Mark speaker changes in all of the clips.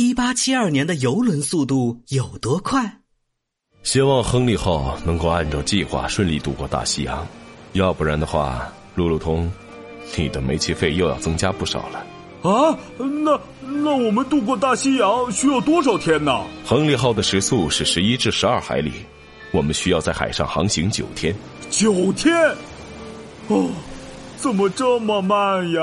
Speaker 1: 一八七二年的游轮速度有多快？
Speaker 2: 希望亨利号能够按照计划顺利渡过大西洋，要不然的话，路路通，你的煤气费又要增加不少了。
Speaker 3: 啊，那那我们渡过大西洋需要多少天呢？
Speaker 2: 亨利号的时速是十一至十二海里，我们需要在海上航行九天。
Speaker 3: 九天？哦，怎么这么慢呀？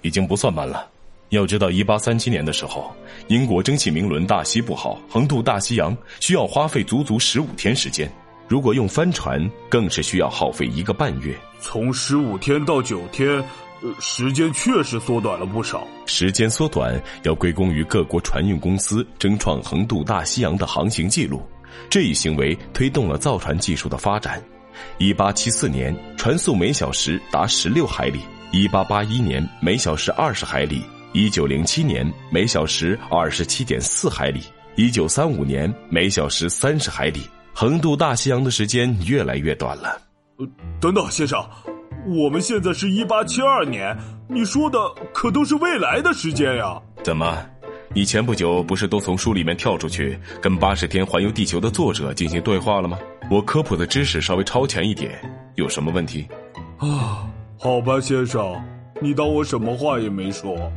Speaker 2: 已经不算慢了。要知道，一八三七年的时候，英国蒸汽明轮大西不好，横渡大西洋需要花费足足十五天时间。如果用帆船，更是需要耗费一个半月。
Speaker 3: 从十五天到九天。时间确实缩短了不少。
Speaker 2: 时间缩短要归功于各国船运公司争创横渡大西洋的航行记录，这一行为推动了造船技术的发展。一八七四年，船速每小时达十六海里；一八八一年，每小时二十海里；一九零七年，每小时二十七点四海里；一九三五年，每小时三十海里。横渡大西洋的时间越来越短了。
Speaker 3: 呃，等等，先生。我们现在是一八七二年，你说的可都是未来的时间呀？
Speaker 2: 怎么，你前不久不是都从书里面跳出去，跟八十天环游地球的作者进行对话了吗？我科普的知识稍微超前一点，有什么问题？
Speaker 3: 啊，好吧，先生，你当我什么话也没说。